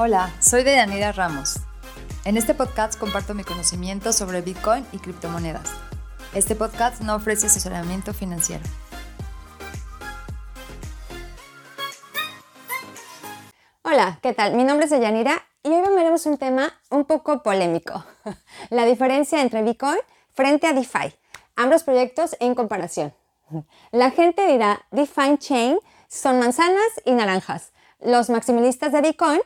Hola, soy Deyanira Ramos. En este podcast comparto mi conocimiento sobre Bitcoin y criptomonedas. Este podcast no ofrece asesoramiento financiero. Hola, ¿qué tal? Mi nombre es Deyanira y hoy veremos un tema un poco polémico. La diferencia entre Bitcoin frente a DeFi. Ambos proyectos en comparación. La gente dirá, DeFi Chain son manzanas y naranjas. Los maximalistas de Bitcoin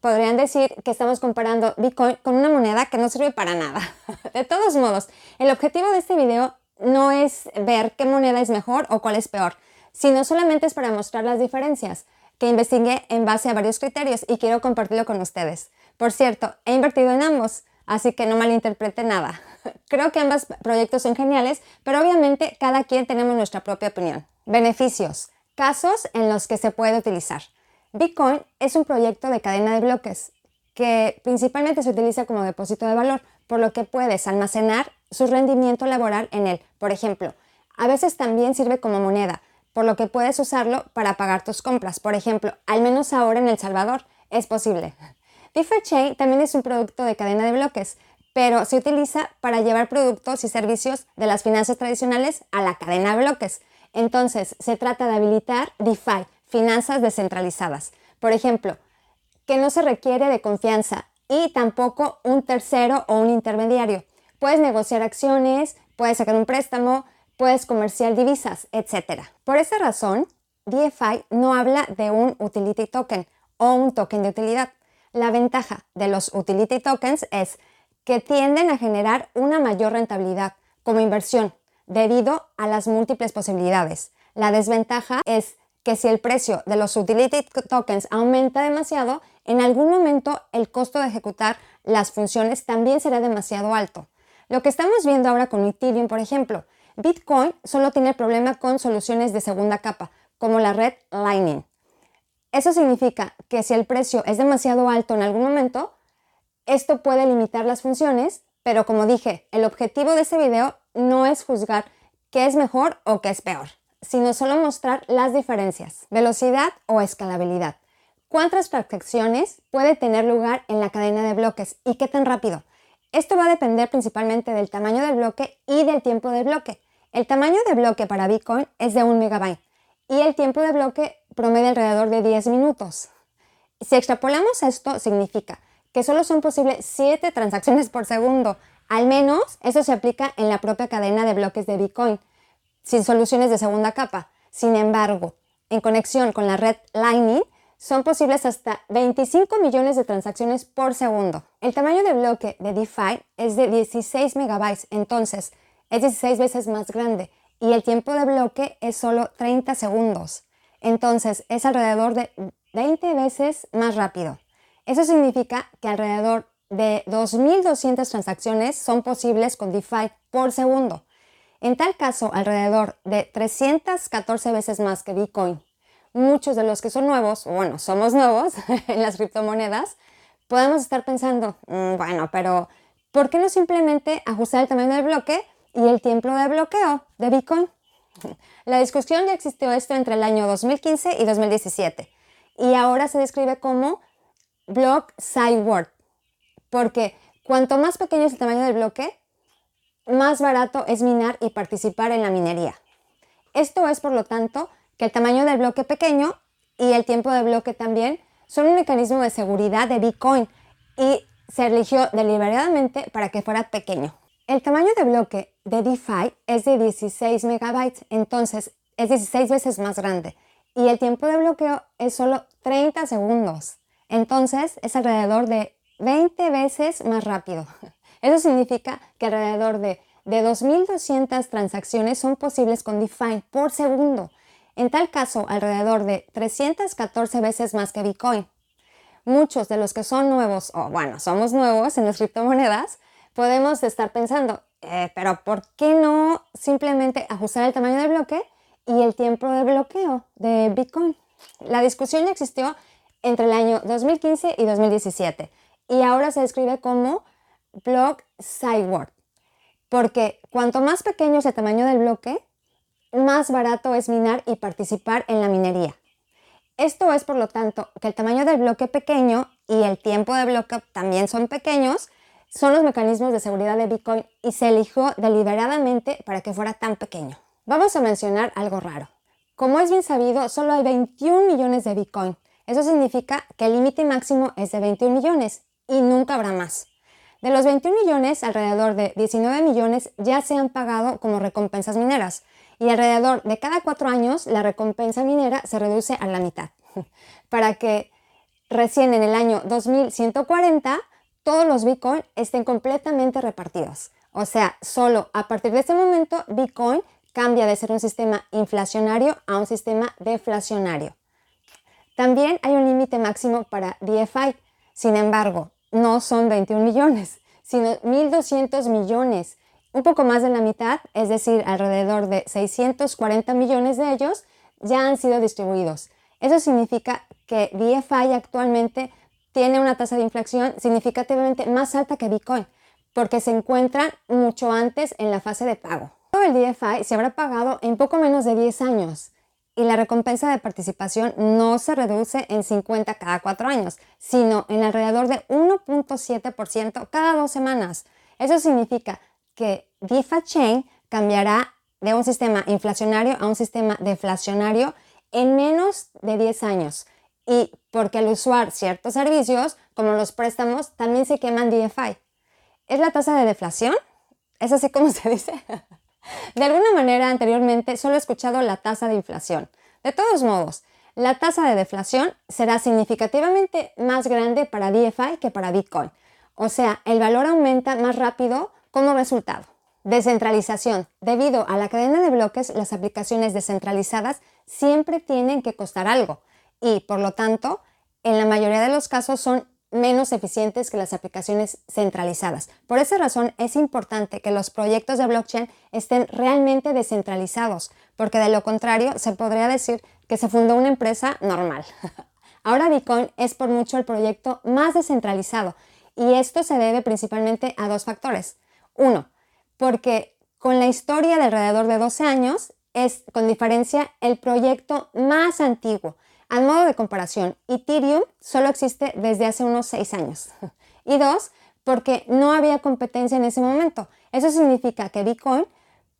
podrían decir que estamos comparando Bitcoin con una moneda que no sirve para nada. De todos modos, el objetivo de este video no es ver qué moneda es mejor o cuál es peor, sino solamente es para mostrar las diferencias que investigué en base a varios criterios y quiero compartirlo con ustedes. Por cierto, he invertido en ambos, así que no malinterprete nada. Creo que ambos proyectos son geniales, pero obviamente cada quien tenemos nuestra propia opinión. Beneficios. Casos en los que se puede utilizar. Bitcoin es un proyecto de cadena de bloques que principalmente se utiliza como depósito de valor, por lo que puedes almacenar su rendimiento laboral en él. Por ejemplo, a veces también sirve como moneda, por lo que puedes usarlo para pagar tus compras. Por ejemplo, al menos ahora en El Salvador es posible. Chain también es un producto de cadena de bloques, pero se utiliza para llevar productos y servicios de las finanzas tradicionales a la cadena de bloques. Entonces, se trata de habilitar DeFi, finanzas descentralizadas. Por ejemplo, que no se requiere de confianza y tampoco un tercero o un intermediario. Puedes negociar acciones, puedes sacar un préstamo, puedes comerciar divisas, etc. Por esa razón, DeFi no habla de un utility token o un token de utilidad. La ventaja de los utility tokens es que tienden a generar una mayor rentabilidad como inversión debido a las múltiples posibilidades. La desventaja es que si el precio de los utility tokens aumenta demasiado, en algún momento el costo de ejecutar las funciones también será demasiado alto. Lo que estamos viendo ahora con Ethereum, por ejemplo, Bitcoin solo tiene problema con soluciones de segunda capa, como la red Lightning. Eso significa que si el precio es demasiado alto en algún momento, esto puede limitar las funciones, pero como dije, el objetivo de ese video no es juzgar qué es mejor o qué es peor sino solo mostrar las diferencias, velocidad o escalabilidad. ¿Cuántas transacciones puede tener lugar en la cadena de bloques y qué tan rápido? Esto va a depender principalmente del tamaño del bloque y del tiempo del bloque. El tamaño de bloque para Bitcoin es de 1 megabyte y el tiempo de bloque promedia alrededor de 10 minutos. Si extrapolamos esto, significa que solo son posibles 7 transacciones por segundo. Al menos eso se aplica en la propia cadena de bloques de Bitcoin sin soluciones de segunda capa. Sin embargo, en conexión con la red Lightning, son posibles hasta 25 millones de transacciones por segundo. El tamaño de bloque de DeFi es de 16 megabytes, entonces es 16 veces más grande y el tiempo de bloque es solo 30 segundos. Entonces es alrededor de 20 veces más rápido. Eso significa que alrededor de 2.200 transacciones son posibles con DeFi por segundo. En tal caso, alrededor de 314 veces más que Bitcoin. Muchos de los que son nuevos, bueno, somos nuevos en las criptomonedas, podemos estar pensando, mm, bueno, pero ¿por qué no simplemente ajustar el tamaño del bloque y el tiempo de bloqueo de Bitcoin? La discusión ya existió esto entre el año 2015 y 2017 y ahora se describe como block size word, porque cuanto más pequeño es el tamaño del bloque, más barato es minar y participar en la minería. Esto es, por lo tanto, que el tamaño del bloque pequeño y el tiempo de bloque también son un mecanismo de seguridad de Bitcoin y se eligió deliberadamente para que fuera pequeño. El tamaño de bloque de DeFi es de 16 megabytes, entonces es 16 veces más grande y el tiempo de bloqueo es solo 30 segundos, entonces es alrededor de 20 veces más rápido. Eso significa que alrededor de, de 2.200 transacciones son posibles con DeFi por segundo. En tal caso, alrededor de 314 veces más que Bitcoin. Muchos de los que son nuevos, o bueno, somos nuevos en las criptomonedas, podemos estar pensando, eh, pero ¿por qué no simplemente ajustar el tamaño del bloque y el tiempo de bloqueo de Bitcoin? La discusión ya existió entre el año 2015 y 2017 y ahora se describe como block sideward, porque cuanto más pequeño es el tamaño del bloque, más barato es minar y participar en la minería. Esto es, por lo tanto, que el tamaño del bloque pequeño y el tiempo de bloque también son pequeños, son los mecanismos de seguridad de Bitcoin y se eligió deliberadamente para que fuera tan pequeño. Vamos a mencionar algo raro. Como es bien sabido, solo hay 21 millones de Bitcoin. Eso significa que el límite máximo es de 21 millones y nunca habrá más. De los 21 millones, alrededor de 19 millones ya se han pagado como recompensas mineras y alrededor de cada cuatro años la recompensa minera se reduce a la mitad, para que recién en el año 2140 todos los Bitcoin estén completamente repartidos. O sea, solo a partir de ese momento Bitcoin cambia de ser un sistema inflacionario a un sistema deflacionario. También hay un límite máximo para DFI. Sin embargo, no son 21 millones, sino 1.200 millones un poco más de la mitad, es decir, alrededor de 640 millones de ellos, ya han sido distribuidos. Eso significa que DeFi actualmente tiene una tasa de inflación significativamente más alta que Bitcoin, porque se encuentra mucho antes en la fase de pago. Todo el DeFi se habrá pagado en poco menos de 10 años y la recompensa de participación no se reduce en 50 cada 4 años, sino en alrededor de 1.7% cada dos semanas. Eso significa que DeFi Chain cambiará de un sistema inflacionario a un sistema deflacionario en menos de 10 años. Y porque al usar ciertos servicios, como los préstamos, también se queman DeFi. ¿Es la tasa de deflación? ¿Es así como se dice? de alguna manera, anteriormente solo he escuchado la tasa de inflación. De todos modos, la tasa de deflación será significativamente más grande para DeFi que para Bitcoin. O sea, el valor aumenta más rápido como resultado, descentralización. Debido a la cadena de bloques, las aplicaciones descentralizadas siempre tienen que costar algo y, por lo tanto, en la mayoría de los casos son menos eficientes que las aplicaciones centralizadas. Por esa razón es importante que los proyectos de blockchain estén realmente descentralizados, porque de lo contrario se podría decir que se fundó una empresa normal. Ahora Bitcoin es por mucho el proyecto más descentralizado y esto se debe principalmente a dos factores. Uno, porque con la historia de alrededor de 12 años es con diferencia el proyecto más antiguo. Al modo de comparación, Ethereum solo existe desde hace unos 6 años. Y dos, porque no había competencia en ese momento. Eso significa que Bitcoin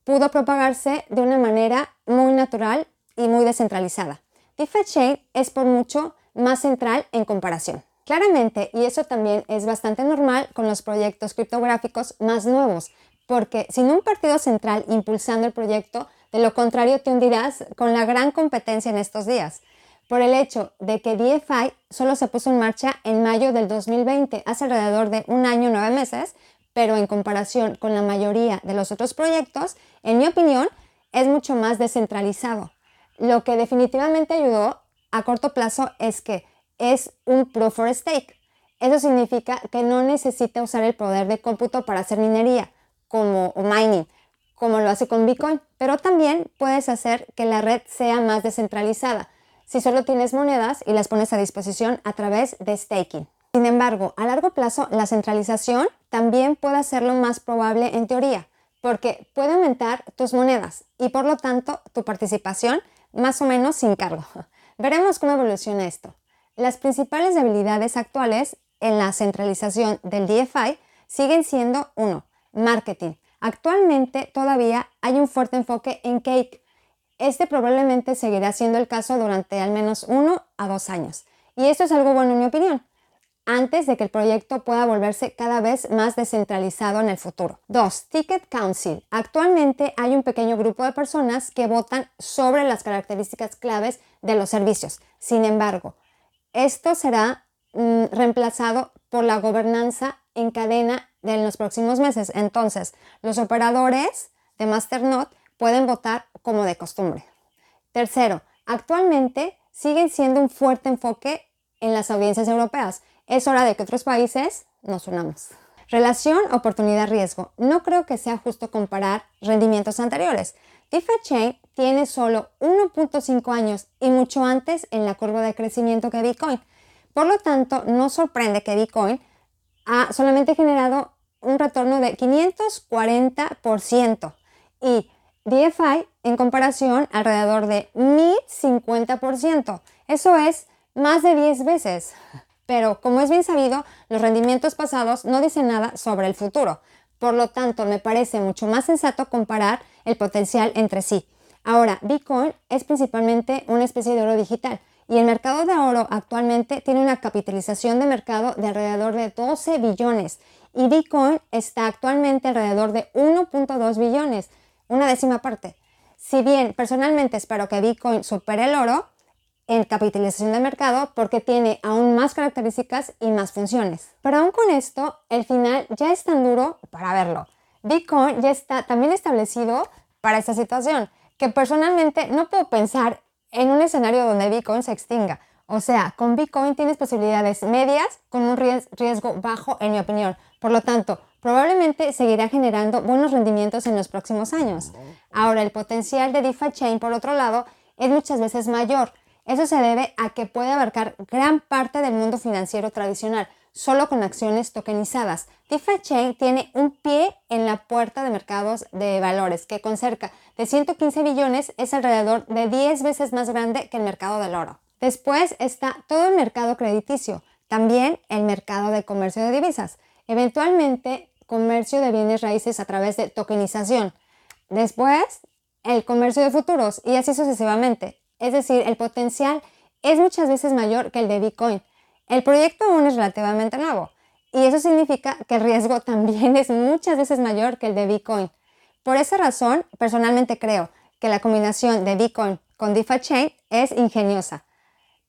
pudo propagarse de una manera muy natural y muy descentralizada. DeFi es por mucho más central en comparación. Claramente, y eso también es bastante normal con los proyectos criptográficos más nuevos, porque sin un partido central impulsando el proyecto, de lo contrario te hundirás con la gran competencia en estos días. Por el hecho de que DeFi solo se puso en marcha en mayo del 2020, hace alrededor de un año y nueve meses, pero en comparación con la mayoría de los otros proyectos, en mi opinión, es mucho más descentralizado. Lo que definitivamente ayudó a corto plazo es que es un proof for stake. Eso significa que no necesita usar el poder de cómputo para hacer minería como, o mining, como lo hace con Bitcoin, pero también puedes hacer que la red sea más descentralizada si solo tienes monedas y las pones a disposición a través de staking. Sin embargo, a largo plazo, la centralización también puede hacerlo más probable en teoría, porque puede aumentar tus monedas y por lo tanto tu participación más o menos sin cargo. Veremos cómo evoluciona esto. Las principales debilidades actuales en la centralización del DeFi siguen siendo 1. Marketing. Actualmente todavía hay un fuerte enfoque en Cake. Este probablemente seguirá siendo el caso durante al menos uno a dos años. Y esto es algo bueno en mi opinión, antes de que el proyecto pueda volverse cada vez más descentralizado en el futuro. 2. Ticket Council. Actualmente hay un pequeño grupo de personas que votan sobre las características claves de los servicios. Sin embargo, esto será mm, reemplazado por la gobernanza en cadena de los próximos meses. Entonces, los operadores de Masternode pueden votar como de costumbre. Tercero, actualmente siguen siendo un fuerte enfoque en las audiencias europeas. Es hora de que otros países nos unamos. Relación oportunidad-riesgo. No creo que sea justo comparar rendimientos anteriores. DeFi Chain tiene solo 1.5 años y mucho antes en la curva de crecimiento que Bitcoin. Por lo tanto, no sorprende que Bitcoin ha solamente generado un retorno de 540% y DFI, en comparación, alrededor de 1050%. Eso es más de 10 veces. Pero, como es bien sabido, los rendimientos pasados no dicen nada sobre el futuro. Por lo tanto, me parece mucho más sensato comparar el potencial entre sí. Ahora, Bitcoin es principalmente una especie de oro digital y el mercado de oro actualmente tiene una capitalización de mercado de alrededor de 12 billones y Bitcoin está actualmente alrededor de 1.2 billones, una décima parte. Si bien personalmente espero que Bitcoin supere el oro en capitalización de mercado porque tiene aún más características y más funciones. Pero aún con esto, el final ya es tan duro para verlo. Bitcoin ya está también establecido para esta situación, que personalmente no puedo pensar en un escenario donde Bitcoin se extinga. O sea, con Bitcoin tienes posibilidades medias con un riesgo bajo, en mi opinión. Por lo tanto, probablemente seguirá generando buenos rendimientos en los próximos años. Ahora, el potencial de DeFi Chain, por otro lado, es muchas veces mayor. Eso se debe a que puede abarcar gran parte del mundo financiero tradicional, solo con acciones tokenizadas. DeFi Chain tiene un pie en la puerta de mercados de valores, que con cerca de 115 billones es alrededor de 10 veces más grande que el mercado del oro. Después está todo el mercado crediticio, también el mercado de comercio de divisas, eventualmente comercio de bienes raíces a través de tokenización. Después, el comercio de futuros y así sucesivamente. Es decir, el potencial es muchas veces mayor que el de Bitcoin. El proyecto aún es relativamente nuevo y eso significa que el riesgo también es muchas veces mayor que el de Bitcoin. Por esa razón, personalmente creo que la combinación de Bitcoin con DeFi Chain es ingeniosa.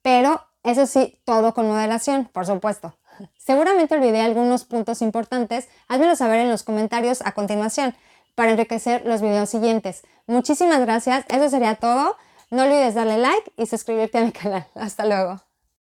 Pero eso sí, todo con moderación, por supuesto. Seguramente olvidé algunos puntos importantes, házmelo saber en los comentarios a continuación para enriquecer los videos siguientes. Muchísimas gracias, eso sería todo. No olvides darle like y suscribirte a mi canal. Hasta luego.